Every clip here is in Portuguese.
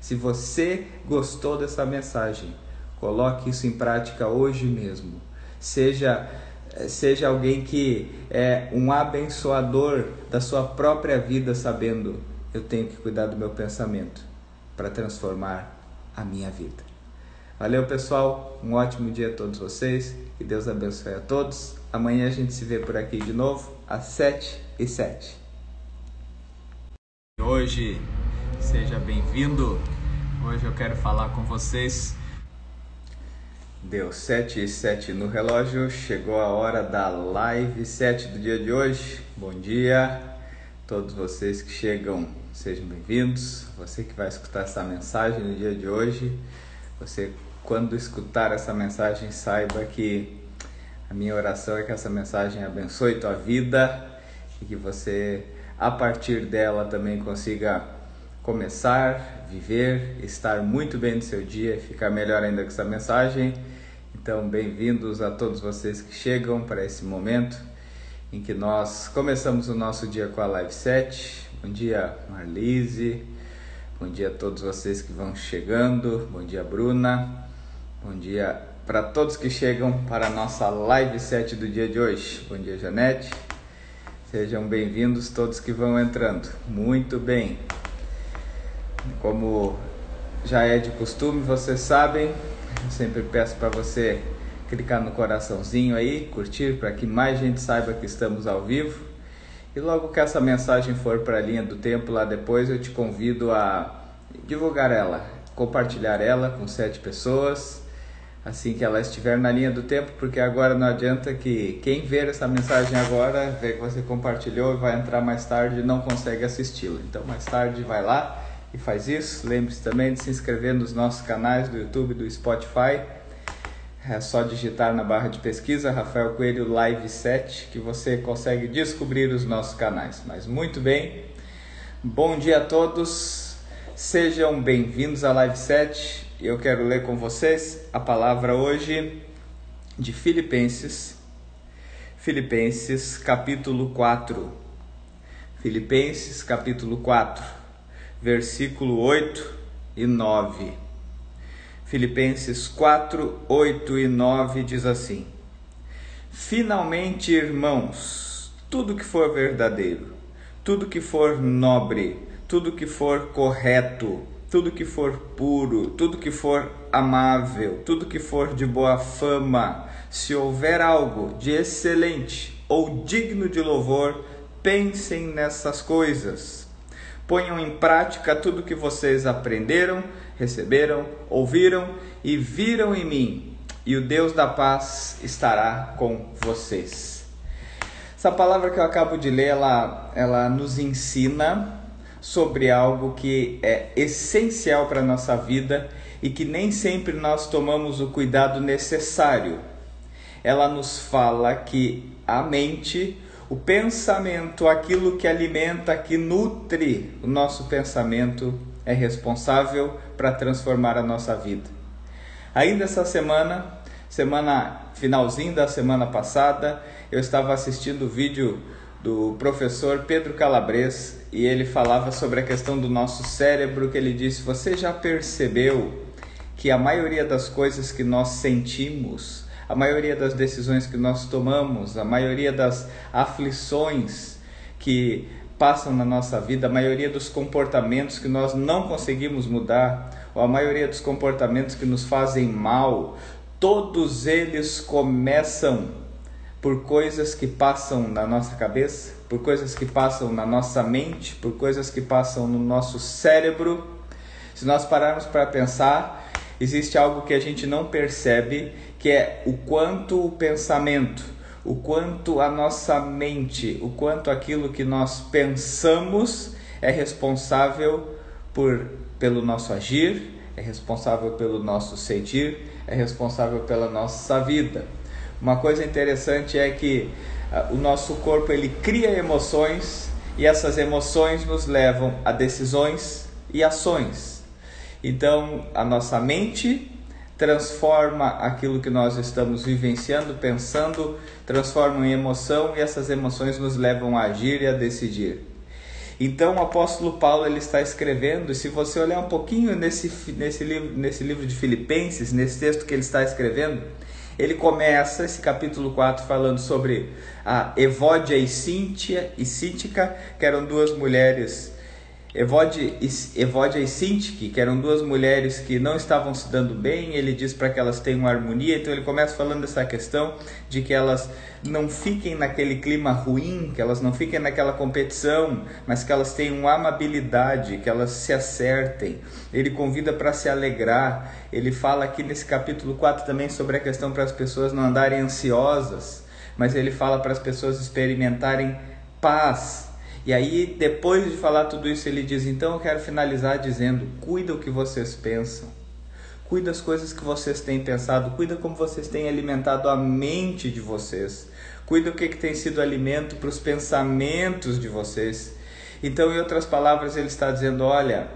Se você gostou dessa mensagem, coloque isso em prática hoje mesmo. Seja seja alguém que é um abençoador da sua própria vida, sabendo eu tenho que cuidar do meu pensamento para transformar a minha vida. Valeu, pessoal. Um ótimo dia a todos vocês. Que Deus abençoe a todos. Amanhã a gente se vê por aqui de novo, às 7 e 7. Hoje Seja bem-vindo. Hoje eu quero falar com vocês. Deu 7 e 7 no relógio, chegou a hora da live 7 do dia de hoje. Bom dia, todos vocês que chegam, sejam bem-vindos. Você que vai escutar essa mensagem no dia de hoje, você, quando escutar essa mensagem, saiba que a minha oração é que essa mensagem abençoe tua vida e que você, a partir dela, também consiga começar, viver, estar muito bem no seu dia e ficar melhor ainda com essa mensagem. Então, bem-vindos a todos vocês que chegam para esse momento em que nós começamos o nosso dia com a Live 7. Bom dia, Marlise. Bom dia a todos vocês que vão chegando. Bom dia, Bruna. Bom dia para todos que chegam para a nossa Live 7 do dia de hoje. Bom dia, Janete. Sejam bem-vindos todos que vão entrando. Muito bem. Como já é de costume, vocês sabem, sempre peço para você clicar no coraçãozinho aí, curtir para que mais gente saiba que estamos ao vivo. E logo que essa mensagem for para a linha do tempo lá depois, eu te convido a divulgar ela, compartilhar ela com sete pessoas, assim que ela estiver na linha do tempo, porque agora não adianta que quem ver essa mensagem agora, ver que você compartilhou e vai entrar mais tarde e não consegue assisti-la. Então mais tarde vai lá e faz isso. Lembre-se também de se inscrever nos nossos canais do YouTube e do Spotify. É só digitar na barra de pesquisa Rafael Coelho Live 7 que você consegue descobrir os nossos canais. Mas muito bem, bom dia a todos, sejam bem-vindos à Live 7. Eu quero ler com vocês a palavra hoje de Filipenses, Filipenses capítulo 4. Filipenses capítulo 4 versículo 8 e 9. Filipenses 4, 8 e 9 diz assim: Finalmente, irmãos, tudo que for verdadeiro, tudo que for nobre, tudo que for correto, tudo que for puro, tudo que for amável, tudo que for de boa fama, se houver algo de excelente ou digno de louvor, pensem nessas coisas. Ponham em prática tudo que vocês aprenderam, receberam, ouviram e viram em mim, e o Deus da paz estará com vocês. Essa palavra que eu acabo de ler, ela, ela nos ensina sobre algo que é essencial para a nossa vida e que nem sempre nós tomamos o cuidado necessário. Ela nos fala que a mente o pensamento, aquilo que alimenta, que nutre o nosso pensamento, é responsável para transformar a nossa vida. Ainda essa semana, semana finalzinho da semana passada, eu estava assistindo o vídeo do professor Pedro Calabres e ele falava sobre a questão do nosso cérebro, que ele disse: "Você já percebeu que a maioria das coisas que nós sentimos a maioria das decisões que nós tomamos, a maioria das aflições que passam na nossa vida, a maioria dos comportamentos que nós não conseguimos mudar, ou a maioria dos comportamentos que nos fazem mal, todos eles começam por coisas que passam na nossa cabeça, por coisas que passam na nossa mente, por coisas que passam no nosso cérebro. Se nós pararmos para pensar, existe algo que a gente não percebe, que é o quanto o pensamento, o quanto a nossa mente, o quanto aquilo que nós pensamos é responsável por pelo nosso agir, é responsável pelo nosso sentir, é responsável pela nossa vida. Uma coisa interessante é que uh, o nosso corpo ele cria emoções e essas emoções nos levam a decisões e ações. Então, a nossa mente transforma aquilo que nós estamos vivenciando, pensando, transforma em emoção e essas emoções nos levam a agir e a decidir. Então o apóstolo Paulo ele está escrevendo, e se você olhar um pouquinho nesse, nesse, livro, nesse livro de Filipenses, nesse texto que ele está escrevendo, ele começa esse capítulo 4 falando sobre a Evódia e Cíntia e Cíntica, que eram duas mulheres Evódia e Sintique, que eram duas mulheres que não estavam se dando bem, ele diz para que elas tenham harmonia, então ele começa falando dessa questão de que elas não fiquem naquele clima ruim, que elas não fiquem naquela competição, mas que elas tenham amabilidade, que elas se acertem. Ele convida para se alegrar. Ele fala aqui nesse capítulo 4 também sobre a questão para as pessoas não andarem ansiosas, mas ele fala para as pessoas experimentarem paz e aí, depois de falar tudo isso, ele diz: Então eu quero finalizar dizendo: cuida o que vocês pensam, cuida as coisas que vocês têm pensado, cuida como vocês têm alimentado a mente de vocês, cuida o que, que tem sido alimento para os pensamentos de vocês. Então, em outras palavras, ele está dizendo: olha,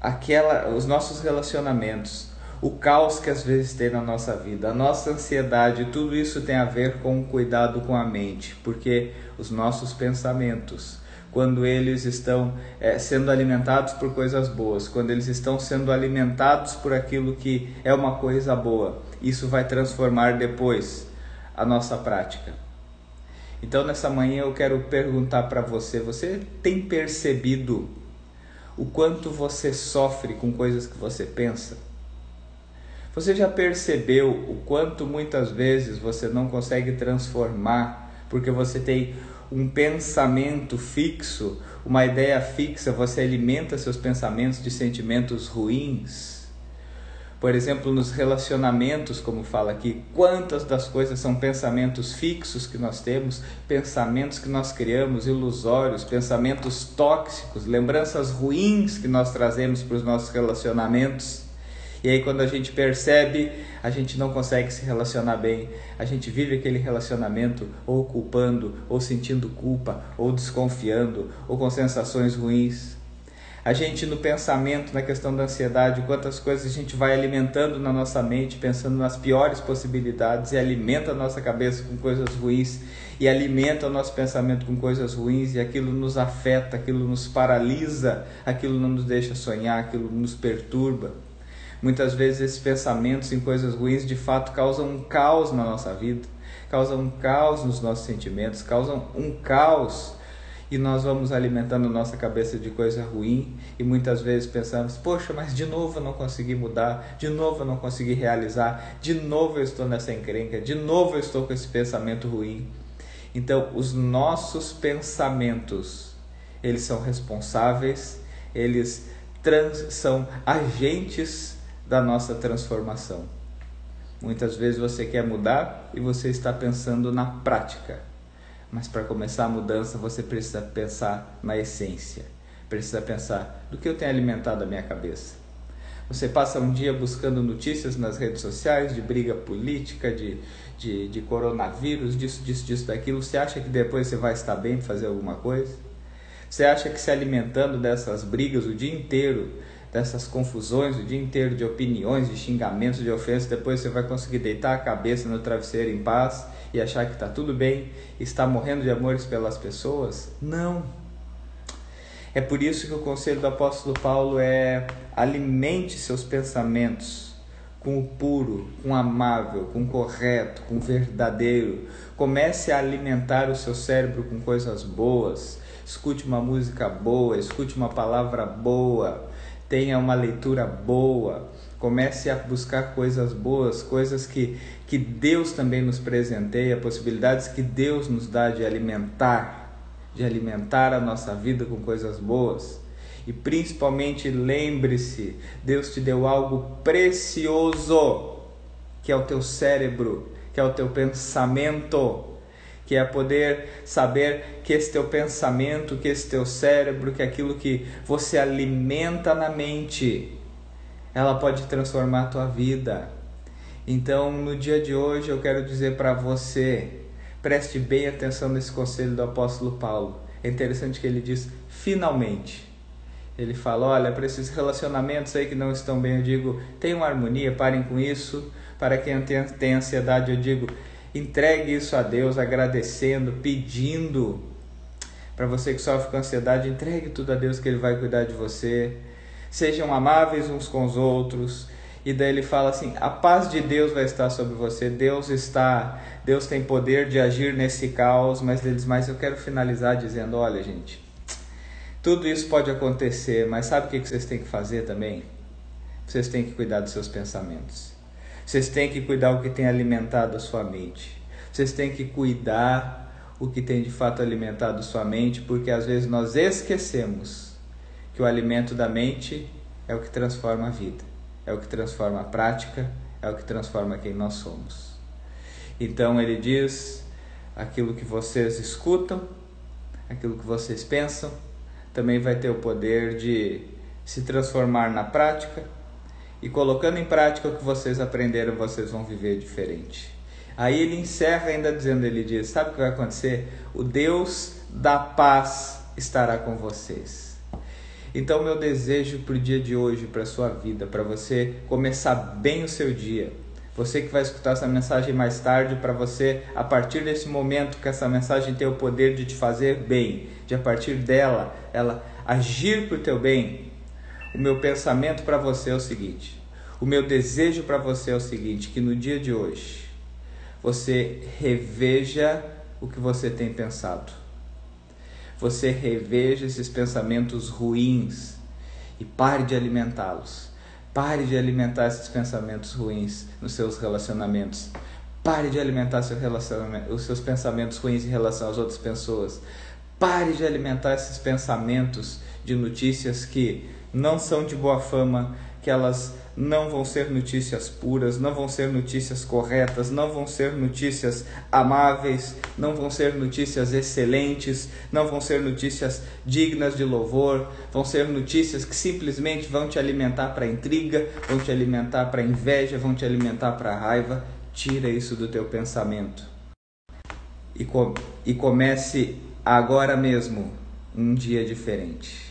aquela, os nossos relacionamentos, o caos que às vezes tem na nossa vida, a nossa ansiedade, tudo isso tem a ver com o cuidado com a mente, porque os nossos pensamentos, quando eles estão é, sendo alimentados por coisas boas, quando eles estão sendo alimentados por aquilo que é uma coisa boa, isso vai transformar depois a nossa prática. Então, nessa manhã eu quero perguntar para você: você tem percebido o quanto você sofre com coisas que você pensa? Você já percebeu o quanto muitas vezes você não consegue transformar porque você tem um pensamento fixo, uma ideia fixa, você alimenta seus pensamentos de sentimentos ruins? Por exemplo, nos relacionamentos, como fala aqui, quantas das coisas são pensamentos fixos que nós temos, pensamentos que nós criamos, ilusórios, pensamentos tóxicos, lembranças ruins que nós trazemos para os nossos relacionamentos? E aí quando a gente percebe, a gente não consegue se relacionar bem. A gente vive aquele relacionamento ou culpando, ou sentindo culpa, ou desconfiando, ou com sensações ruins. A gente no pensamento, na questão da ansiedade, quantas coisas a gente vai alimentando na nossa mente, pensando nas piores possibilidades e alimenta a nossa cabeça com coisas ruins e alimenta o nosso pensamento com coisas ruins e aquilo nos afeta, aquilo nos paralisa, aquilo não nos deixa sonhar, aquilo nos perturba. Muitas vezes esses pensamentos em coisas ruins de fato causam um caos na nossa vida, causam um caos nos nossos sentimentos, causam um caos e nós vamos alimentando nossa cabeça de coisa ruim e muitas vezes pensamos: poxa, mas de novo eu não consegui mudar, de novo eu não consegui realizar, de novo eu estou nessa encrenca, de novo eu estou com esse pensamento ruim. Então, os nossos pensamentos, eles são responsáveis, eles trans, são agentes da nossa transformação. Muitas vezes você quer mudar e você está pensando na prática. Mas para começar a mudança, você precisa pensar na essência. Precisa pensar do que eu tenho alimentado a minha cabeça. Você passa um dia buscando notícias nas redes sociais de briga política, de, de, de coronavírus, disso, disso, disso, daquilo. Você acha que depois você vai estar bem fazer alguma coisa? Você acha que se alimentando dessas brigas o dia inteiro, dessas confusões o dia inteiro de opiniões, de xingamentos, de ofensas, depois você vai conseguir deitar a cabeça no travesseiro em paz e achar que está tudo bem, está morrendo de amores pelas pessoas? Não. É por isso que o conselho do apóstolo Paulo é alimente seus pensamentos com o puro, com o amável, com o correto, com o verdadeiro. Comece a alimentar o seu cérebro com coisas boas. Escute uma música boa, escute uma palavra boa, tenha uma leitura boa, comece a buscar coisas boas, coisas que, que Deus também nos presenteia, possibilidades que Deus nos dá de alimentar, de alimentar a nossa vida com coisas boas. E principalmente lembre-se, Deus te deu algo precioso, que é o teu cérebro, que é o teu pensamento que é poder saber que esse teu pensamento, que esse teu cérebro, que aquilo que você alimenta na mente, ela pode transformar a tua vida. Então, no dia de hoje, eu quero dizer para você, preste bem atenção nesse conselho do apóstolo Paulo. É interessante que ele diz finalmente. Ele fala: olha, para esses relacionamentos aí que não estão bem, eu digo, tenham harmonia, parem com isso. Para quem tem, ansiedade, eu digo, Entregue isso a Deus agradecendo, pedindo. Para você que sofre com ansiedade, entregue tudo a Deus que Ele vai cuidar de você. Sejam amáveis uns com os outros. E daí ele fala assim: a paz de Deus vai estar sobre você. Deus está, Deus tem poder de agir nesse caos. Mas ele diz: mas eu quero finalizar dizendo: olha, gente, tudo isso pode acontecer, mas sabe o que vocês têm que fazer também? Vocês têm que cuidar dos seus pensamentos. Vocês têm que cuidar o que tem alimentado a sua mente. Vocês têm que cuidar o que tem de fato alimentado sua mente, porque às vezes nós esquecemos que o alimento da mente é o que transforma a vida, é o que transforma a prática, é o que transforma quem nós somos. Então ele diz: aquilo que vocês escutam, aquilo que vocês pensam, também vai ter o poder de se transformar na prática, e colocando em prática o que vocês aprenderam, vocês vão viver diferente. Aí ele encerra ainda dizendo, ele diz, sabe o que vai acontecer? O Deus da paz estará com vocês. Então meu desejo para o dia de hoje, para a sua vida, para você começar bem o seu dia, você que vai escutar essa mensagem mais tarde, para você, a partir desse momento que essa mensagem tem o poder de te fazer bem, de a partir dela, ela agir para o teu bem, o meu pensamento para você é o seguinte, o meu desejo para você é o seguinte, que no dia de hoje, você reveja o que você tem pensado. Você reveja esses pensamentos ruins e pare de alimentá-los. Pare de alimentar esses pensamentos ruins nos seus relacionamentos. Pare de alimentar seu os seus pensamentos ruins em relação às outras pessoas. Pare de alimentar esses pensamentos de notícias que não são de boa fama, que elas não vão ser notícias puras, não vão ser notícias corretas, não vão ser notícias amáveis, não vão ser notícias excelentes, não vão ser notícias dignas de louvor, vão ser notícias que simplesmente vão te alimentar para intriga, vão te alimentar para inveja, vão te alimentar para raiva. Tira isso do teu pensamento e, com, e comece agora mesmo um dia diferente.